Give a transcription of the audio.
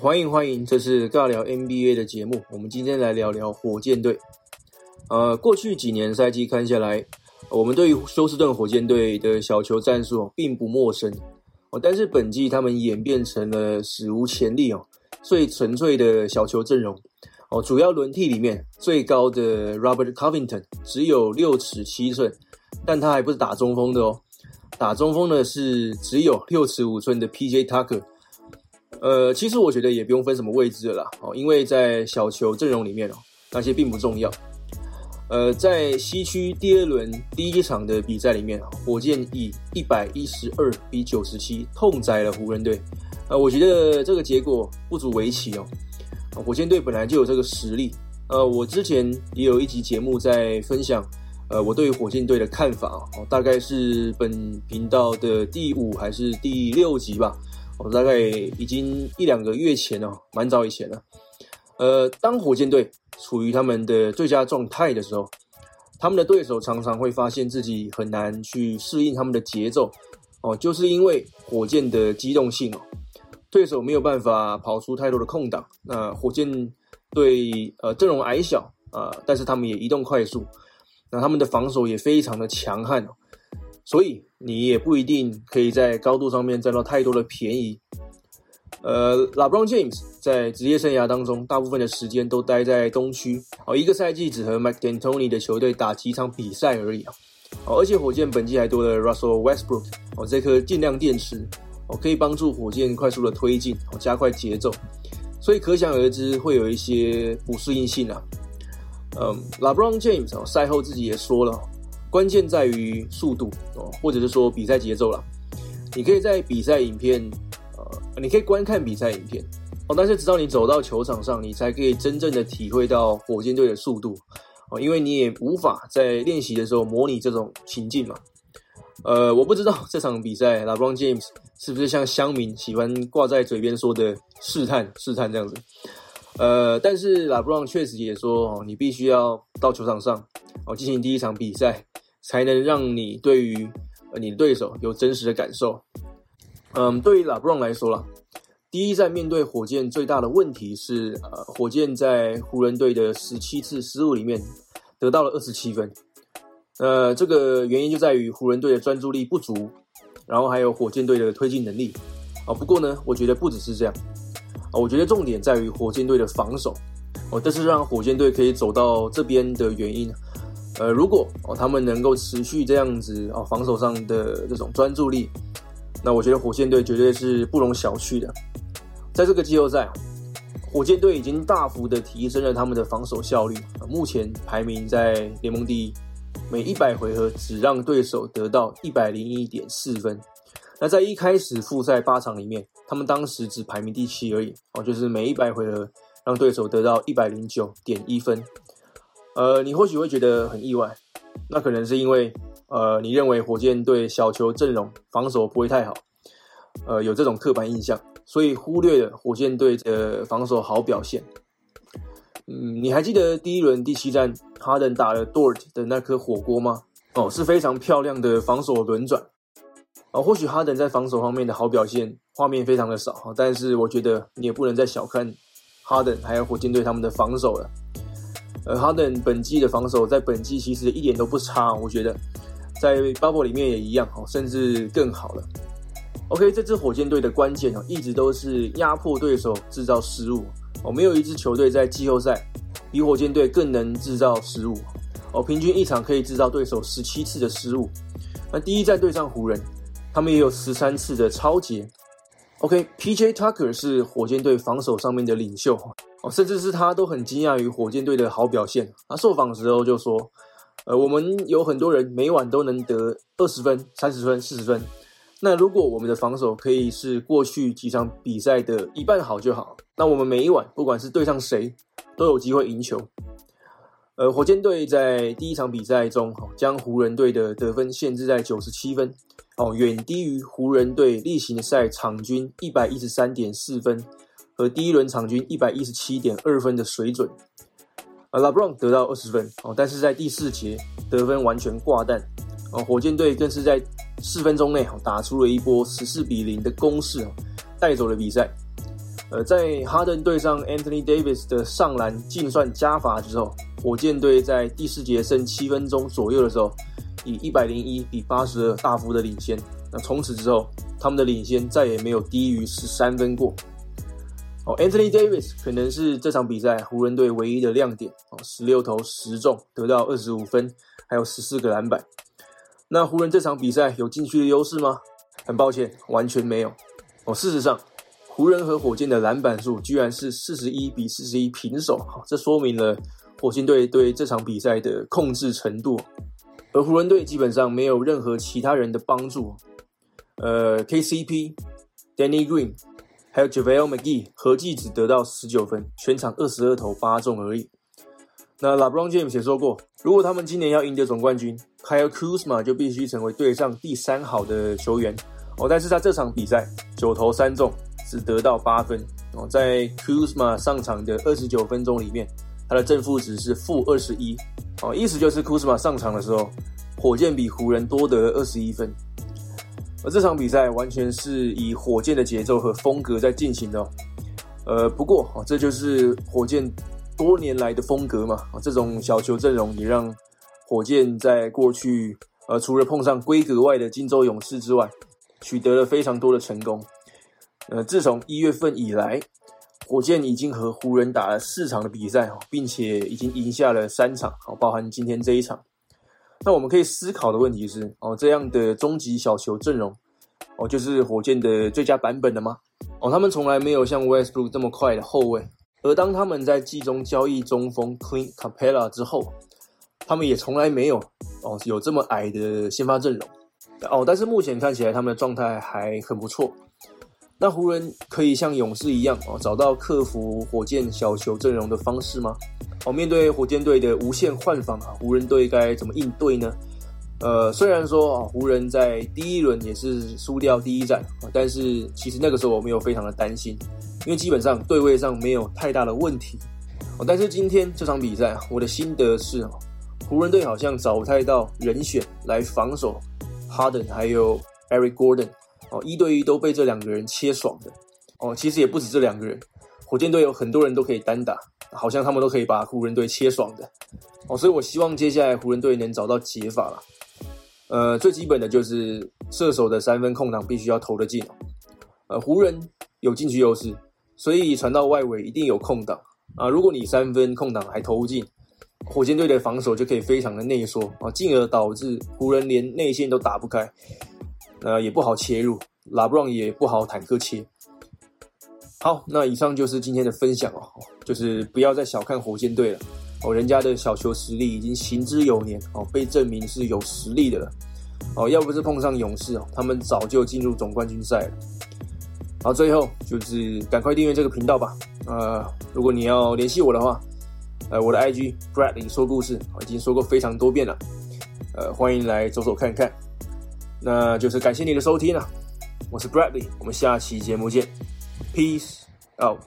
欢迎欢迎，这是尬聊 NBA 的节目。我们今天来聊聊火箭队。呃，过去几年赛季看下来，我们对于休斯顿火箭队的小球战术并不陌生哦。但是本季他们演变成了史无前例哦，最纯粹的小球阵容哦。主要轮替里面最高的 Robert Covington 只有六尺七寸，但他还不是打中锋的哦。打中锋的是只有六尺五寸的 P.J. Tucker。呃，其实我觉得也不用分什么位置了啦，哦，因为在小球阵容里面哦，那些并不重要。呃，在西区第二轮第一场的比赛里面，火箭以一百一十二比九十七痛宰了湖人队。呃，我觉得这个结果不足为奇哦。火箭队本来就有这个实力。呃，我之前也有一集节目在分享，呃，我对于火箭队的看法哦，大概是本频道的第五还是第六集吧。我大概已经一两个月前哦，蛮早以前了。呃，当火箭队处于他们的最佳状态的时候，他们的对手常常会发现自己很难去适应他们的节奏哦，就是因为火箭的机动性哦，对手没有办法跑出太多的空档。那火箭队呃阵容矮小啊，但是他们也移动快速，那他们的防守也非常的强悍哦。所以你也不一定可以在高度上面占到太多的便宜。呃，LeBron James 在职业生涯当中，大部分的时间都待在东区哦，一个赛季只和 Mike D'Antoni 的球队打几场比赛而已啊。哦，而且火箭本季还多了 Russell Westbrook 哦，这颗电量电池哦，可以帮助火箭快速的推进哦，加快节奏。所以可想而知会有一些不适应性啊。嗯，LeBron James 哦，赛后自己也说了。关键在于速度哦，或者是说比赛节奏啦。你可以在比赛影片，呃，你可以观看比赛影片哦，但是直到你走到球场上，你才可以真正的体会到火箭队的速度哦，因为你也无法在练习的时候模拟这种情境嘛。呃，我不知道这场比赛，LeBron James 是不是像乡民喜欢挂在嘴边说的试探试探这样子。呃，但是 LeBron 确实也说哦，你必须要到球场上哦进行第一场比赛。才能让你对于呃你的对手有真实的感受。嗯，对于拉布朗来说啦，第一站面对火箭最大的问题是，呃，火箭在湖人队的十七次失误里面得到了二十七分。呃，这个原因就在于湖人队的专注力不足，然后还有火箭队的推进能力。啊，不过呢，我觉得不只是这样。啊，我觉得重点在于火箭队的防守。哦，这是让火箭队可以走到这边的原因。呃，如果哦他们能够持续这样子哦防守上的这种专注力，那我觉得火箭队绝对是不容小觑的。在这个季后赛，火箭队已经大幅的提升了他们的防守效率，目前排名在联盟第一，每一百回合只让对手得到一百零一点四分。那在一开始复赛八场里面，他们当时只排名第七而已哦，就是每一百回合让对手得到一百零九点一分。呃，你或许会觉得很意外，那可能是因为，呃，你认为火箭队小球阵容防守不会太好，呃，有这种刻板印象，所以忽略了火箭队的防守好表现。嗯，你还记得第一轮第七战哈登打了 Dort 的那颗火锅吗？哦，是非常漂亮的防守轮转。啊，或许哈登在防守方面的好表现画面非常的少，但是我觉得你也不能再小看哈登还有火箭队他们的防守了。呃，哈登本季的防守在本季其实一点都不差，我觉得在 bubble 里面也一样哦，甚至更好了。OK，这支火箭队的关键哦，一直都是压迫对手，制造失误哦。没有一支球队在季后赛比火箭队更能制造失误哦，平均一场可以制造对手十七次的失误。那第一战对上湖人，他们也有十三次的超节。OK，PJ Tucker 是火箭队防守上面的领袖。哦，甚至是他都很惊讶于火箭队的好表现。他受访的时候就说：“呃，我们有很多人每晚都能得二十分、三十分、四十分。那如果我们的防守可以是过去几场比赛的一半好就好，那我们每一晚不管是对上谁，都有机会赢球。”呃，火箭队在第一场比赛中，哦将湖人队的得分限制在九十七分，哦，远低于湖人队例行的赛场均一百一十三点四分。和第一轮场均一百一十七点二分的水准，而 LeBron 得到二十分哦，但是在第四节得分完全挂弹哦，火箭队更是在四分钟内打出了一波十四比零的攻势哦，带走了比赛。呃，在哈登对上 Anthony Davis 的上篮净算加罚之后，火箭队在第四节剩七分钟左右的时候，以一百零一比八十二大幅的领先。那从此之后，他们的领先再也没有低于十三分过。哦，Anthony Davis 可能是这场比赛湖人队唯一的亮点哦，十六投十中，得到二十五分，还有十四个篮板。那湖人这场比赛有禁区的优势吗？很抱歉，完全没有。哦，事实上。湖人和火箭的篮板数居然是四十一比四十一平手，这说明了火箭队对这场比赛的控制程度。而湖人队基本上没有任何其他人的帮助，呃，KCP、Danny Green 还有 JaVale McGee 合计只得到十九分，全场二十二投八中而已。那 LeBron James 也说过，如果他们今年要赢得总冠军，Kyle Kuzma 就必须成为队上第三好的球员。哦，但是他这场比赛九投三中。只得到八分哦，在 Kuzma 上场的二十九分钟里面，他的正负值是负二十一哦，意思就是 Kuzma 上场的时候，火箭比湖人多得二十一分。而这场比赛完全是以火箭的节奏和风格在进行的，呃，不过啊，这就是火箭多年来的风格嘛，这种小球阵容也让火箭在过去呃，除了碰上规格外的金州勇士之外，取得了非常多的成功。呃，自从一月份以来，火箭已经和湖人打了四场的比赛并且已经赢下了三场，好，包含今天这一场。那我们可以思考的问题是，哦，这样的终极小球阵容，哦，就是火箭的最佳版本了吗？哦，他们从来没有像 Westbrook 这么快的后卫，而当他们在季中交易中锋 Clint Capela 之后，他们也从来没有哦有这么矮的先发阵容。哦，但是目前看起来他们的状态还很不错。那湖人可以像勇士一样哦，找到克服火箭小球阵容的方式吗？哦，面对火箭队的无限换防啊，湖人队该怎么应对呢？呃，虽然说啊，湖人在第一轮也是输掉第一战啊，但是其实那个时候我没有非常的担心，因为基本上对位上没有太大的问题。哦，但是今天这场比赛，我的心得是湖人队好像找不太到人选来防守 Harden 还有 Eric Gordon。哦，一对一都被这两个人切爽的哦。其实也不止这两个人，火箭队有很多人都可以单打，好像他们都可以把湖人队切爽的哦。所以我希望接下来湖人队能找到解法了。呃，最基本的就是射手的三分空档必须要投得进。呃，湖人有禁区优势，所以传到外围一定有空档啊。如果你三分空档还投不进，火箭队的防守就可以非常的内缩啊，进而导致湖人连内线都打不开。呃，也不好切入，拉布朗也不好坦克切。好，那以上就是今天的分享哦，就是不要再小看火箭队了哦，人家的小球实力已经行之有年哦，被证明是有实力的了哦，要不是碰上勇士哦，他们早就进入总冠军赛了。好，最后就是赶快订阅这个频道吧。呃，如果你要联系我的话，呃，我的 IG Bradley 说故事已经说过非常多遍了，呃，欢迎来走走看看。那就是感谢你的收听了，我是 Bradley，我们下期节目见，Peace out。